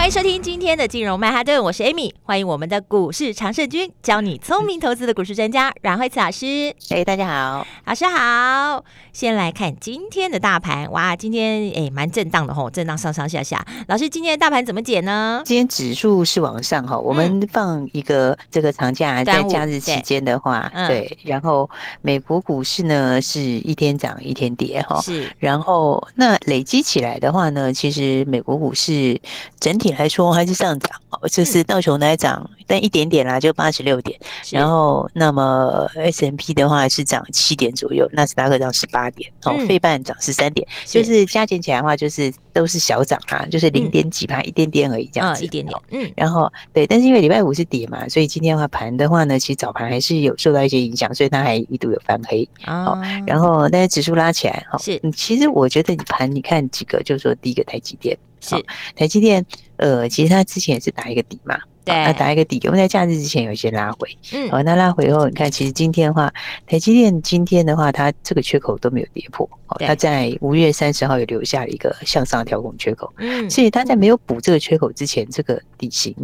欢迎收听今天的金融曼哈顿，我是 Amy，欢迎我们的股市常胜军，教你聪明投资的股市专家阮慧慈老师。哎，大家好，老师好。先来看今天的大盘，哇，今天哎蛮震荡的吼，震荡上上下下。老师，今天的大盘怎么解呢？今天指数是往上哈，我们放一个这个长假在假日期间的话，对，对，然后美国股市呢是一天涨一天跌哈，是，然后那累积起来的话呢，其实美国股市整体来说还是上涨，就是道琼来涨，但一点点啦，就八十六点。然后那么 S M P 的话是涨七点左右，纳斯达克涨十八点，哦，费半涨十三点，就是加减起来的话，就是都是小涨啊，就是零点几趴，一点点而已，这样子，一点点。嗯，然后对，但是因为礼拜五是跌嘛，所以今天的话盘的话呢，其实早盘还是有受到一些影响，所以它还一度有翻黑。哦，然后但是指数拉起来，哈，是。其实我觉得你盘你看几个，就是说第一个台积电。是。台积电，呃，其实它之前也是打一个底嘛，对，它打一个底，因为在假日之前有一些拉回，嗯，好，那拉回以后，你看，其实今天的话，台积电今天的话，它这个缺口都没有跌破，哦，它在五月三十号也留下了一个向上调控缺口，嗯，所以它在没有补这个缺口之前，这个底型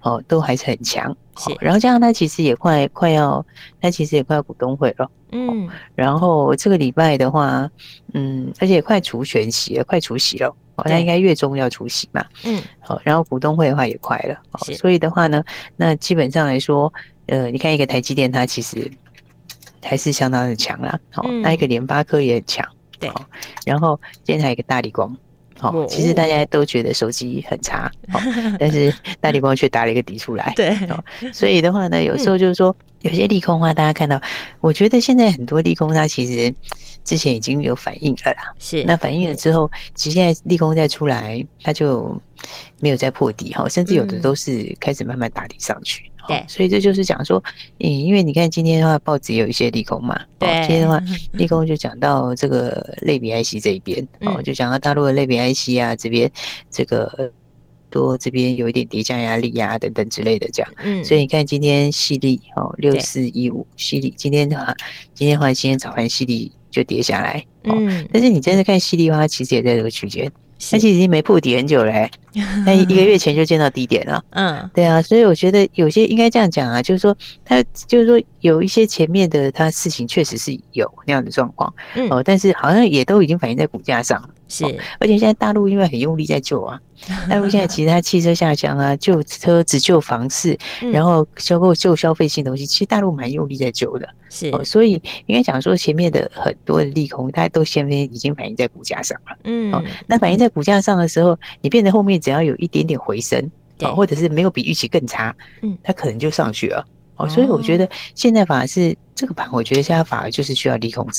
哦都还是很强，是，然后加上他其实也快快要，他其实也快要股东会了，嗯，然后这个礼拜的话，嗯，而且也快除权息了，快除息了。哦，那应该月中要出席嘛，嗯，好，然后股东会的话也快了，哦，所以的话呢，那基本上来说，呃，你看一个台积电，它其实还是相当的强啦，好，那一个联发科也很强，对，然后今天还有一个大立光，好，其实大家都觉得手机很差，好，但是大立光却打了一个底出来，对，所以的话呢，有时候就是说有些利空的话，大家看到，我觉得现在很多利空它其实。之前已经有反应了啦，是那反应了之后，其实现在利空再出来，它就没有再破底哈，甚至有的都是开始慢慢打底上去。对，所以这就是讲说，嗯，因为你看今天的话，报纸也有一些利空嘛，对，今天的话，利空就讲到这个类比 IC 这一边，哦，就讲到大陆的类比 IC 啊，这边这个多这边有一点叠加压力呀，等等之类的这样。嗯，所以你看今天矽力哦，六四一五矽力，今天的话，今天的话，今天早盘矽力。就跌下来，嗯，但是你真的看矽力的话，其实也在这个区间，它其实已经没破底很久嘞，欸，那一个月前就见到低点了，嗯，对啊，所以我觉得有些应该这样讲啊，就是说它就是说有一些前面的它事情确实是有那样的状况，嗯，哦，但是好像也都已经反映在股价上了。是，而且现在大陆因为很用力在救啊，大陆现在其实它汽车下乡啊，救车子、救房市，然后收购救消费性东西，其实大陆蛮用力在救的。是，所以应该讲说前面的很多的利空，它都先已经反映在股价上了。嗯，哦，那反映在股价上的时候，你变得后面只要有一点点回升，哦，或者是没有比预期更差，嗯，它可能就上去了。哦，所以我觉得现在反而是这个盘，我觉得现在反而就是需要利空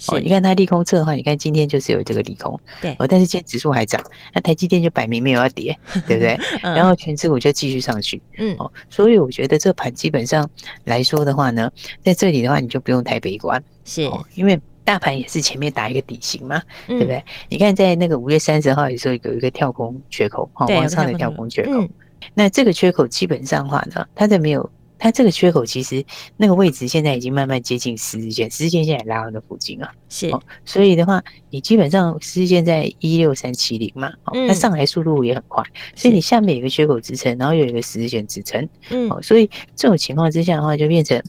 测。哦，你看它利空测的话，你看今天就是有这个利空，对，哦，但是今天指数还涨，那台积电就摆明没有要跌，对不对？然后全指股就继续上去，嗯，哦，所以我觉得这盘基本上来说的话呢，在这里的话你就不用太悲观，是，因为大盘也是前面打一个底型嘛，对不对？你看在那个五月三十号的时候有一个跳空缺口，哦，往上的跳空缺口，那这个缺口基本上的话呢，它在没有。它这个缺口其实那个位置现在已经慢慢接近十字线，十字线现在拉到那附近啊，是、哦，所以的话，你基本上十日线在一六三七零嘛，哦，它上来速度也很快，所以你下面有一个缺口支撑，然后有一个十字线支撑，嗯，哦，所以这种情况之下的话，就变成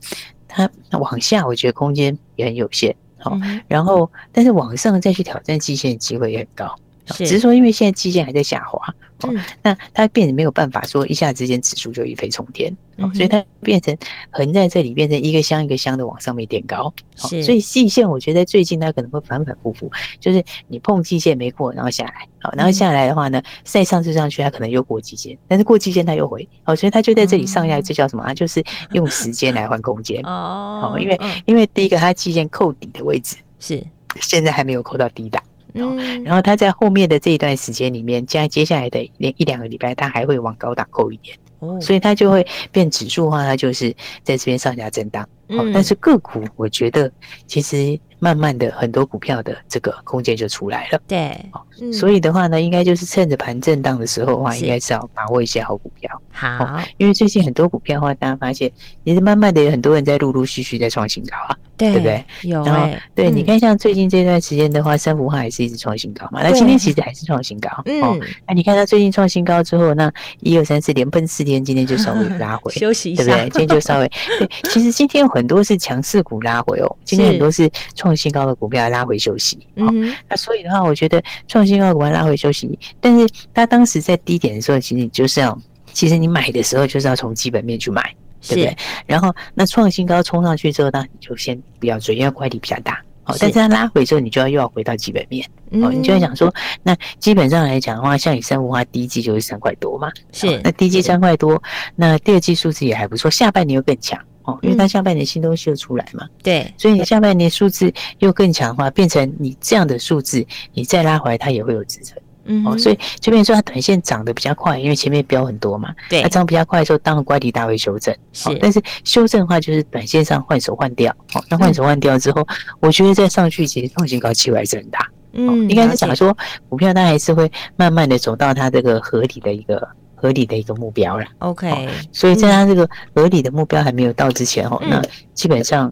它往下，我觉得空间也很有限，好、哦，然后但是往上再去挑战季线的机会也很高。只是说，因为现在季线还在下滑，哦，那它变得没有办法说一下之间指数就一飞冲天，哦，所以它变成横在这里，变成一个箱一个箱的往上面垫高，是，所以季线我觉得最近它可能会反反复复，就是你碰季线没过，然后下来，好，然后下来的话呢，再上次上去它可能又过季线，但是过季线它又回，哦，所以它就在这里上下，这叫什么啊？就是用时间来换空间，哦，因为因为第一个它季线扣底的位置是。现在还没有扣到低档。嗯，然后它在后面的这一段时间里面，加接下来的连一两个礼拜，它还会往高档扣一点。哦，所以它就会变指数的话，它就是在这边上下震荡。嗯，但是个股我觉得其实。慢慢的，很多股票的这个空间就出来了。对，嗯、所以的话呢，应该就是趁着盘震荡的时候的话，应该是要把握一些好股票。好，因为最近很多股票的话，大家发现也是慢慢的有很多人在陆陆续续在创新高啊。对，对不对？有、欸。然后，对，你看像最近这段时间的话，三福化也是一直创新高嘛。那今天其实还是创新高。嗯。哦，那你看它最近创新高之后，那一二三四连喷四天，今天就稍微拉回，休息一下，对不对？今天就稍微。对，其实今天有很多是强势股拉回哦。今天很多是创新高的股票拉回休息。嗯。那所以的话，我觉得创新高的股票拉回休息，但是它当时在低点的时候，其实你就是要，其实你买的时候就是要从基本面去买。对不对？然后那创新高冲上去之后呢，你就先不要追，因为乖离比较大。好，但是它拉回之后，你就要又要回到基本面。哦，你就要想说，那基本上来讲的话，像以三福化第一季就是三块多嘛。是。那第一季三块多，那第二季数字也还不错，下半年又更强哦，因为它下半年新东西又出来嘛。对。所以你下半年数字又更强的话，变成你这样的数字，你再拉回来，它也会有支撑。嗯，哦，所以这边说它短线涨得比较快，因为前面标很多嘛。对，它涨比较快的时候，当然乖离大会修正。是，但是修正的话，就是短线上换手换掉。好，那换手换掉之后，我觉得再上去，其实创新高机会还是很大。嗯，应该是讲说股票它还是会慢慢的走到它这个合理的一个合理的一个目标了。OK，所以在它这个合理的目标还没有到之前，哦，那基本上。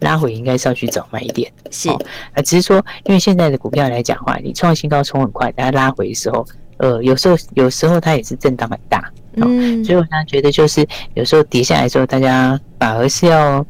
拉回应该是要去找买点，是啊，只是说，因为现在的股票来讲的话，你创新高冲很快，但它拉回的时候，呃，有时候有时候它也是震荡很大，嗯，所以我常常觉得就是有时候跌下来的时候，大家反而是要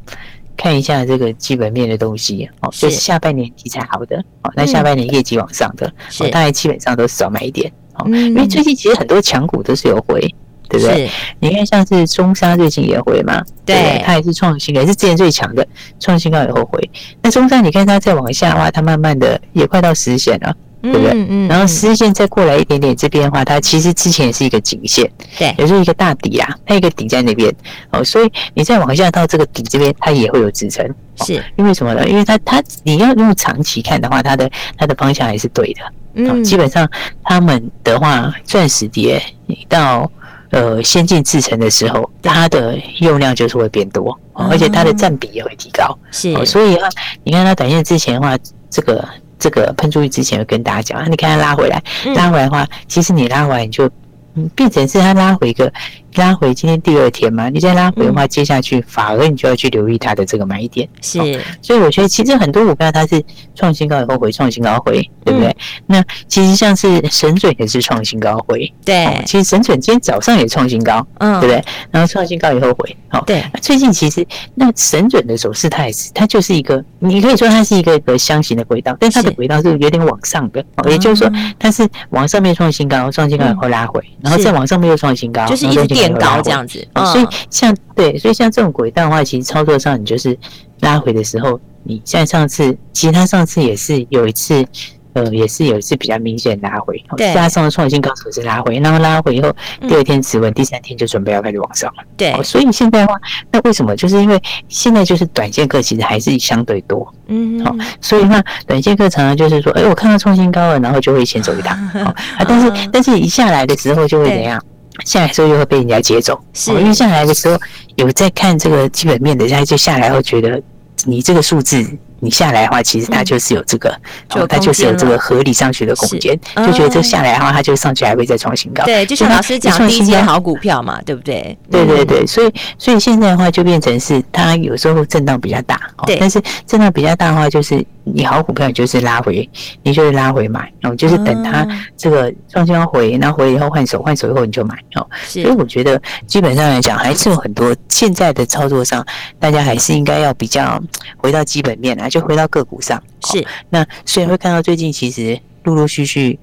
看一下这个基本面的东西，哦，就是下半年题材好的，哦，那下半年业绩往上的，哦，大概基本上都少买一点，哦，因为最近其实很多强股都是有回。对不对？你看，像是中沙最近也回嘛，对，它也是创新高，也是之前最强的，创新高以后回。那中沙，你看它再往下的话，它慢慢的也快到十日线了，对不对？嗯，然后十日线再过来一点点这边的话，它其实之前也是一个颈线，对，也是一个大底啊，它一个底在那边。哦，所以你再往下到这个底这边，它也会有支撑，是。因为什么呢？因为它它你要用长期看的话，它的它的方向还是对的，嗯，基本上他们的话，钻石跌到。呃，先进制成的时候，它的用量就是会变多，而且它的占比也会提高。是，所以啊，你看它短线之前的话，这个这个喷出去之前，会跟大家讲啊，你看它拉回来，拉回来的话，其实你拉回来你就。嗯变成是它拉回一个拉回，今天第二天嘛，你再拉回的话，接下去反而你就要去留意它的这个买点。是，所以我觉得其实很多股票它是创新高以后回，创新高回，对不对？那其实像是神准也是创新高回，对。其实神准今天早上也创新高，嗯，对不对？然后创新高以后回，好，对。最近其实那神准的走势，它也是它就是一个，你可以说它是一个一个箱型的轨道，但它的轨道是有点往上的，也就是说它是往上面创新高，创新高以后拉回。然后再往上面又创新高，就是一直垫高这样子。所以像对，所以像这种轨道的话，其实操作上你就是拉回的时候，你像上次，其实他上次也是有一次。呃，也是有一次比较明显拉回，对，他上创新高手是拉回，然后拉回以后，第二天止稳，第三天就准备要开始往上了。对，所以现在的话，那为什么？就是因为现在就是短线客其实还是相对多，嗯，好，所以那短线客常常就是说，哎，我看到创新高了，然后就会先走一趟，啊，但是但是一下来的时候就会怎样？下来的时候又会被人家接走，是，因为下来的时候有在看这个基本面的，人家就下来后觉得你这个数字。你下来的话，其实它就是有这个，就它就是有这个合理上去的空间，就觉得这下来的话，它就上去还会再创新高。对，就像老师讲，第一阶好股票嘛，对不对？对对对，所以所以现在的话就变成是它有时候震荡比较大，对，但是震荡比较大的话，就是你好股票就是拉回，你就是拉回买，然后就是等它这个创新高回，那回以后换手，换手以后你就买哦。所以我觉得基本上来讲，还是有很多现在的操作上，大家还是应该要比较回到基本面来。就回到个股上，是。那所以会看到最近其实陆陆续续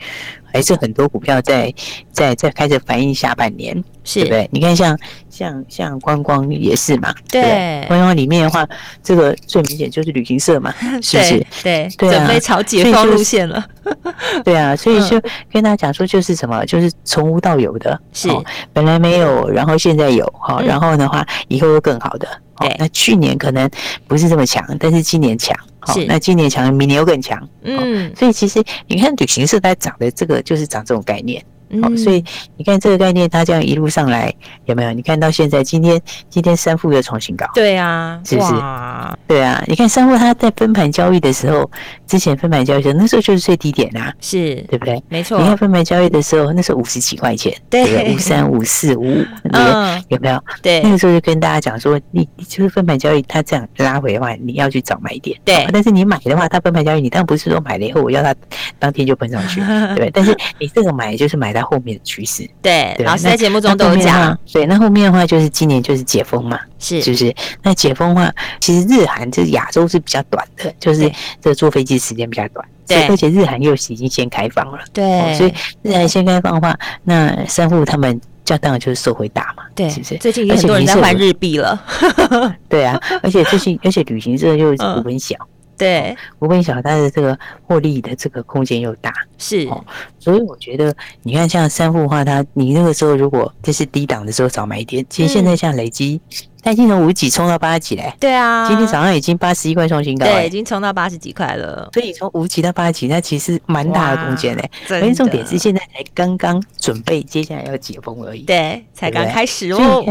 还是很多股票在在在开始反映下半年，是对不对？你看像像像观光也是嘛，对，观光里面的话，这个最明显就是旅行社嘛，是不是？对对，准备朝解放路线了，对啊，所以就跟大家讲说，就是什么，就是从无到有的，是本来没有，然后现在有哈，然后的话以后会更好的。对，那去年可能不是这么强，但是今年强。好，那今年强，明年又更强。嗯，所以其实你看旅行社在涨的这个，就是涨这种概念。嗯，所以你看这个概念，它这样一路上来有没有？你看到现在今天今天三富又重新高，对啊，是不是？对啊，你看三富它在分盘交易的时候，之前分盘交易的时候，那时候就是最低点啊，是对不对？没错。你看分盘交易的时候，那时候五十几块钱，对，五三五四五 五，嗯，有没有？对，那个时候就跟大家讲说，你你就是分盘交易，它这样拉回的话，你要去找买点，对。但是你买的话，它分盘交易，你当然不是说买了以后我要它当天就喷上去，对。但是你这个买就是买到后面的趋势，对。老师在节目中都有讲，对。那后面的话就是今年就是解封嘛，是，是不是？那解封的话，其实日韩就是亚洲是比较短的，就是这坐飞机时间比较短，对。而且日韩又已经先开放了，对。所以日韩先开放的话，那三户他们。这当然就是受惠大嘛，对，是不是？最近有很多人在换日币了，对啊，而且最近，而且旅行社又股本小，对，无边小，但是这个获利的这个空间又大，是，所以我觉得，你看像三富的话，它你那个时候如果这是低档的时候早买一点，其实现在像累积。它已经从五十几冲到八十几嘞，对啊，今天早上已经八十一块创新高，对，已经冲到八十几块了。所以从五十几到八十几，那其实蛮大的空间嘞。而且重点是现在才刚刚准备，接下来要解封而已。对，才刚开始哦。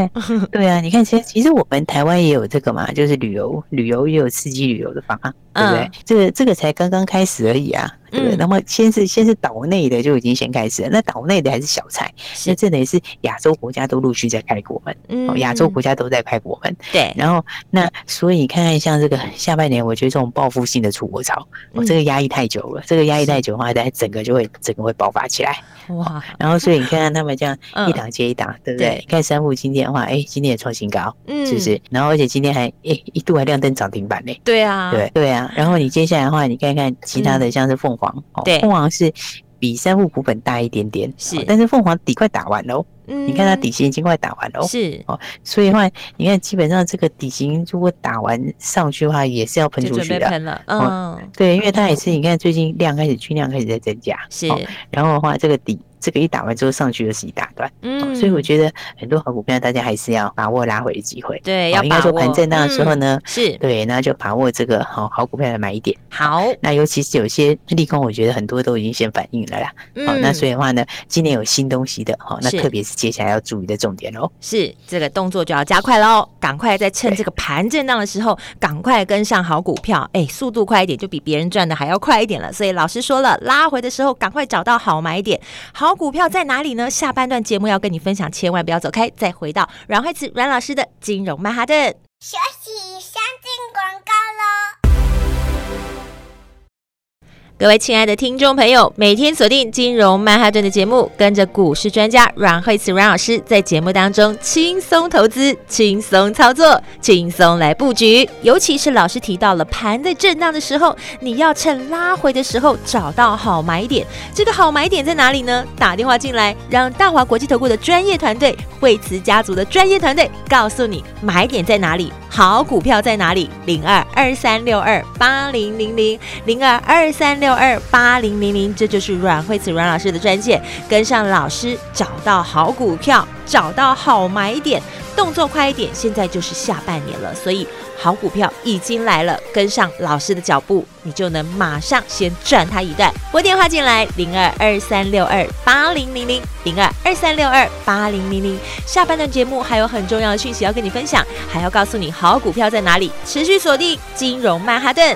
对啊，你看，其实其实我们台湾也有这个嘛，就是旅游，旅游也有刺激旅游的方案，对不对？这个这个才刚刚开始而已啊。对，那么先是先是岛内的就已经先开始了，那岛内的还是小菜，那这等于是亚洲国家都陆续在开国门，嗯，亚洲国家都在开国门，对，然后那所以你看看像这个下半年，我觉得这种报复性的出国潮，哦，这个压抑太久了，这个压抑太久的话，它整个就会整个会爆发起来，哇，然后所以你看看他们这样 一档接一档，对不对？你看三富今天的话，哎，今天也创新高，嗯，是不是？然后而且今天还哎一度还亮灯涨停板呢，对啊，对对啊，然后你接下来的话，你看看其他的像是凤。对，凤凰是比三富股本大一点点，是，但是凤凰底快打完喽，嗯，你看它底型已经快打完了，是。哦，所以的话，你看基本上这个底型如果打完上去的话，也是要喷出去的，喷了，嗯，对，因为它也是，你看最近量开始均量开始在增加，是，然后的话这个底。这个一打完之后上去就是一大段，嗯，所以我觉得很多好股票大家还是要把握拉回的机会，对，要应该说盘震荡的时候呢，是。对，那就把握这个好好股票的买一点。好，那尤其是有些利空，我觉得很多都已经先反应了啦，好，那所以的话呢，今年有新东西的，好，那特别是接下来要注意的重点喽，是这个动作就要加快喽，赶快在趁这个盘震荡的时候，赶快跟上好股票，哎，速度快一点就比别人赚的还要快一点了。所以老师说了，拉回的时候赶快找到好买点，好。股票在哪里呢？下半段节目要跟你分享，千万不要走开。再回到阮慧慈阮老师的金融曼哈顿，休息，先进广告喽。各位亲爱的听众朋友，每天锁定金融曼哈顿的节目，跟着股市专家阮慧慈阮老师在节目当中轻松投资、轻松操作、轻松来布局。尤其是老师提到了盘在震荡的时候，你要趁拉回的时候找到好买点。这个好买点在哪里呢？打电话进来，让大华国际投顾的专业团队、慧慈家族的专业团队告诉你买点在哪里。好股票在哪里？零二二三六二八零零零零二二三六二八零零零，这就是阮慧慈阮老师的专线，跟上老师，找到好股票，找到好买点，动作快一点。现在就是下半年了，所以。好股票已经来了，跟上老师的脚步，你就能马上先赚它一段。拨电话进来，零二二三六二八零零零，零二二三六二八零零零。下半段节目还有很重要的讯息要跟你分享，还要告诉你好股票在哪里，持续锁定金融曼哈顿。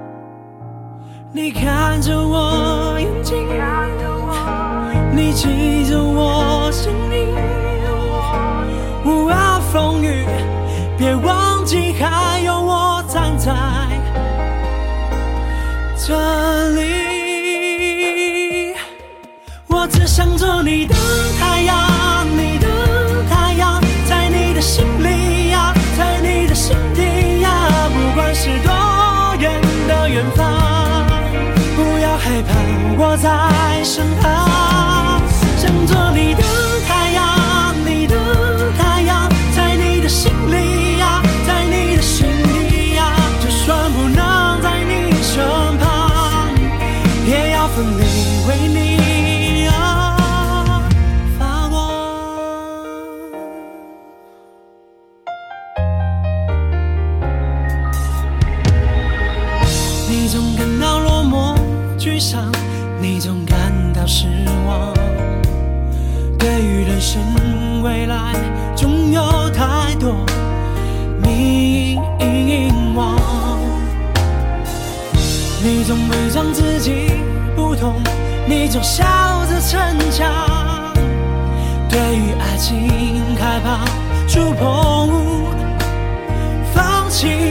你看着我眼。睛，你记着我声音，无论风雨，别忘记还有我站在这里。在身旁，自己不懂，你就笑着逞强。对于爱情害怕触碰，放弃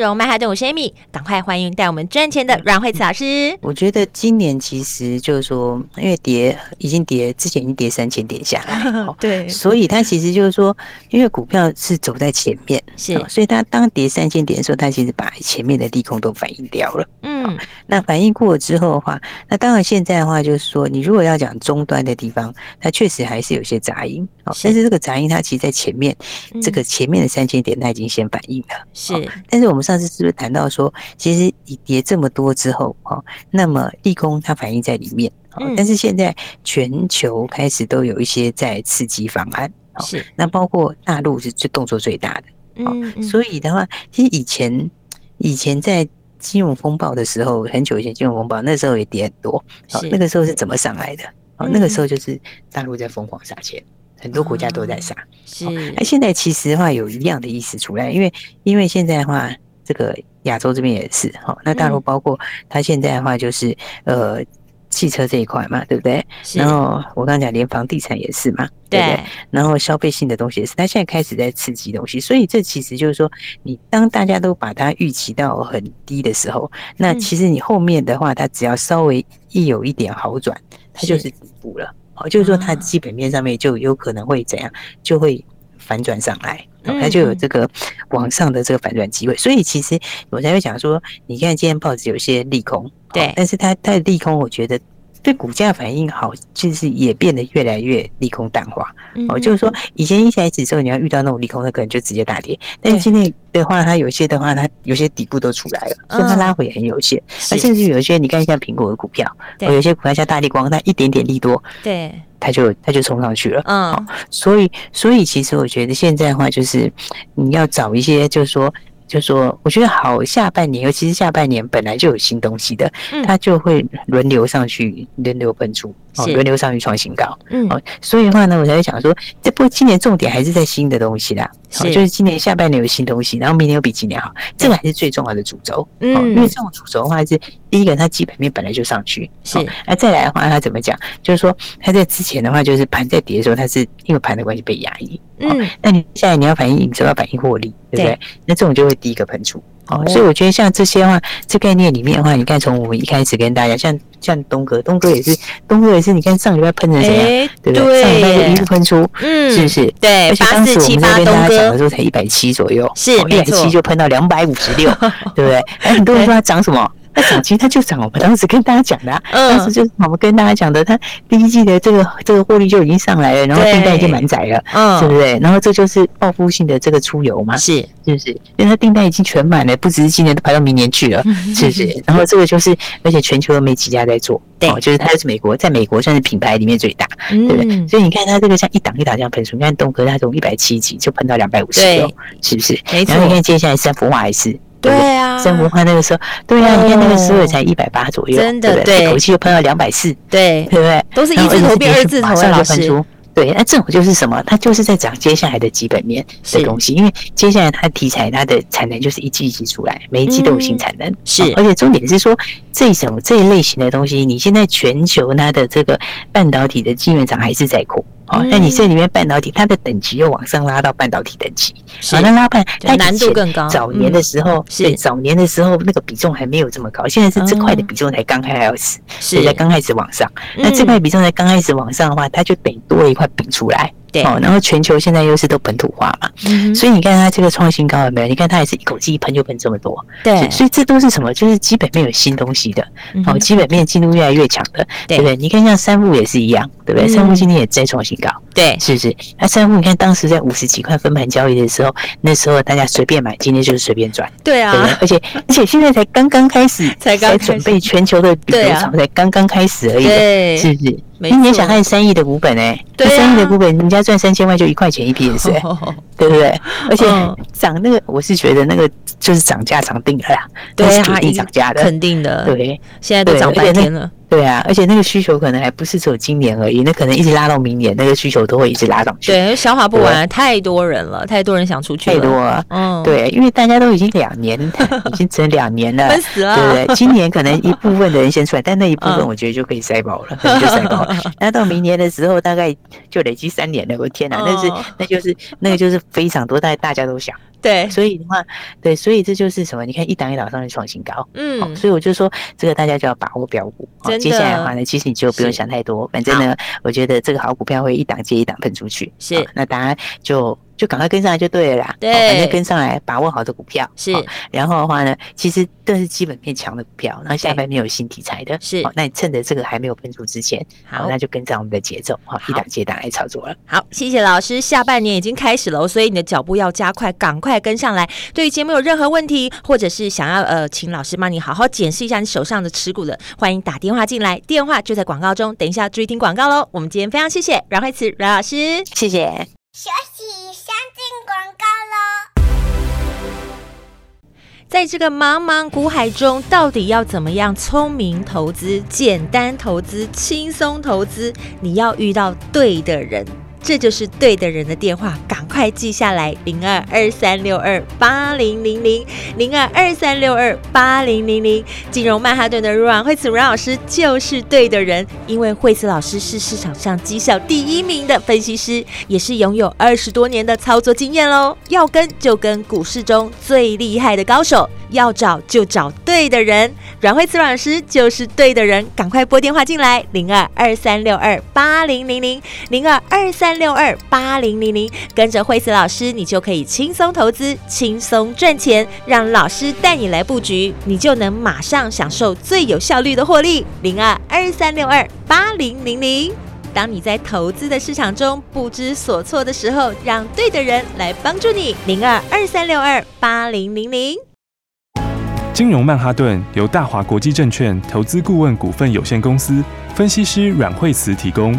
金融曼哈顿，我是 Amy，快欢迎带我们赚钱的阮慧慈老师。我觉得今年其实就是说，因为跌已经跌，之前已经跌三千点下来，对，所以它其实就是说，因为股票是走在前面，是，所以它当跌三千点的时候，它其实把前面的利空都反映掉了。嗯，那反映过了之后的话，那当然现在的话就是说，你如果要讲终端的地方，它确实还是有些杂音，但是这个杂音它其实在前面，这个前面的三千点它已经先反映了，是。但是我们上次是不是谈到说，其实你跌这么多之后，哈，那么利空它反映在里面，但是现在全球开始都有一些在刺激方案，是。那包括大陆是最动作最大的，嗯，所以的话，其实以前以前在金融风暴的时候，很久以前金融风暴那时候也跌很多，好，那个时候是怎么上来的？哦，那个时候就是大陆在疯狂撒钱。很多国家都在杀，是。那现在其实的话有一样的意思出来，因为因为现在的话，这个亚洲这边也是哈。那大陆包括它现在的话就是呃汽车这一块嘛，对不对？然后我刚刚讲连房地产也是嘛，对不对？然后消费性的东西也是，它现在开始在刺激东西，所以这其实就是说，你当大家都把它预期到很低的时候，那其实你后面的话，它只要稍微一有一点好转，它就是底部了。哦，就是说它基本面上面就有可能会怎样，就会反转上来，它就有这个往上的这个反转机会。所以其实我才会讲说，你看今天报纸有些利空，对，但是它它的利空，我觉得。对股价反应好，就是也变得越来越利空淡化。哦，就是说以前一开始的时候，你要遇到那种利空，它可能就直接大跌。但是今天的话，它有些的话，它有些底部都出来了，所以它拉回也很有限。那甚至有一些，你看像苹果的股票，有些股票像大立光，它一点点利多，对，它就它就冲上去了。嗯，所以所以其实我觉得现在的话，就是你要找一些，就是说。就说，我觉得好，下半年尤其是下半年本来就有新东西的，它就会轮流上去，轮流喷出，哦，轮流上去创新高，嗯，哦，所以的话呢，我才会想说，这不今年重点还是在新的东西啦，是，就是今年下半年有新东西，然后明年又比今年好，这个还是最重要的主轴，嗯，因为这种主轴的话是第一个，它基本面本来就上去，是，那再来的话，它怎么讲？就是说，它在之前的话，就是盘在跌的时候，它是因为盘的关系被压抑，嗯，那你现在你要反映营收，要反映获利。对不对？那这种就会第一个喷出，哦，所以我觉得像这些话，这概念里面的话，你看从我们一开始跟大家，像像东哥，东哥也是，东哥也是，你看上礼拜喷成怎样，对不对？上礼拜就一路喷出，嗯，是不是？对，而且当时我们在跟大家讲的时候才一百七左右，是一百七就喷到两百五十六，对不对？哎很多人说它涨什么？它涨，其实它就涨。我们当时跟大家讲的，当时就是我们跟大家讲的，它第一季的这个这个获利就已经上来了，然后订单已经满载了，嗯，对不对？然后这就是报复性的这个出游嘛，是是不是？因为它订单已经全满了，不只是今年，都排到明年去了，是不是？然后这个就是，而且全球都没几家在做，对，就是它是美国，在美国算是品牌里面最大，对不对？所以你看它这个像一档一档这样喷出，你看东哥它从一百七几就喷到两百五十六，是不是？然后你看接下来三福华还是。对啊，生活化那个时候，对啊，你看那个时候也才一百八左右，真的，对，一口气就喷到两百四，对，对不对？都是一字头变二字头，马上就喷出。对，那这种就是什么？它就是在讲接下来的基本面的东西，因为接下来它题材它的产能就是一季一季出来，每一季都有新产能，是。而且重点是说，这种这一类型的东西，你现在全球它的这个半导体的晶圆厂还是在扩。哦，那你这里面半导体，它的等级又往上拉到半导体等级，好，那拉半，它难度更高。早年的时候，对，早年的时候那个比重还没有这么高，现在是这块的比重才刚开始，是。才刚开始往上。那这块比重才刚开始往上的话，它就得多了一块饼出来。对，哦，然后全球现在又是都本土化嘛，嗯，所以你看它这个创新高有没有？你看它也是一口气一喷就喷这么多，对，所以这都是什么？就是基本面有新东西的，哦，基本面进入越来越强的，对。不对？你看像三富也是一样，对不对？三富今天也在创新高，对，是不是？那三富你看当时在五十几块分盘交易的时候，那时候大家随便买，今天就是随便赚，对啊，而且而且现在才刚刚开始，才刚准备全球的比流潮才刚刚开始而已，对，是不是？今年想看三亿的股本哎，对，三亿的股本，人家赚三千万就一块钱一笔是，对不对？而且涨那个，我是觉得那个就是涨价涨定了啦，对，是肯定涨价的，肯定的，对，现在都涨半天了。对啊，而且那个需求可能还不是只有今年而已，那可能一直拉到明年，那个需求都会一直拉上去。对，消化不完，太多人了，太多人想出去了。太多了，嗯，对，因为大家都已经两年，已经整两年了，闷死了。对不对？今年可能一部分的人先出来，但那一部分我觉得就可以塞爆了，可能就塞爆了。那到明年的时候，大概就累积三年了。我天哪，那是那就是那个就是非常多，大大家都想。对，所以的话，对，所以这就是什么？你看一档一档上去创新高，嗯，所以我就说这个大家就要把握标股。哦，接下来的话呢，其实你就不用想太多，反正呢，我觉得这个好股票会一档接一档喷出去，是，那大家就。就赶快跟上来就对了啦，对，反正跟上来，把握好的股票是。然后的话呢，其实都是基本面强的股票，然后下半面有新题材的，是。那你趁着这个还没有喷出之前，好，那就跟上我们的节奏，好，一档接一档来操作了。好，谢谢老师。下半年已经开始了，所以你的脚步要加快，赶快跟上来。对于节目有任何问题，或者是想要呃，请老师帮你好好检视一下你手上的持股的，欢迎打电话进来，电话就在广告中。等一下注意听广告喽。我们今天非常谢谢阮慧慈阮老师，谢谢。休息，在这个茫茫股海中，到底要怎么样聪明投资、简单投资、轻松投资？你要遇到对的人。这就是对的人的电话，赶快记下来：零二二三六二八零零零，零二二三六二八零零零。金融曼哈顿的阮慧慈阮老师就是对的人，因为慧慈老师是市场上绩效第一名的分析师，也是拥有二十多年的操作经验喽。要跟就跟股市中最厉害的高手，要找就找对的人。阮慧慈阮老师就是对的人，赶快拨电话进来：零二二三六二八零零零，零二二三。三六二八零零零，跟着惠慈老师，你就可以轻松投资，轻松赚钱。让老师带你来布局，你就能马上享受最有效率的获利。零二二三六二八零零零。当你在投资的市场中不知所措的时候，让对的人来帮助你。零二二三六二八零零零。金融曼哈顿由大华国际证券投资顾问股份有限公司分析师阮惠慈提供。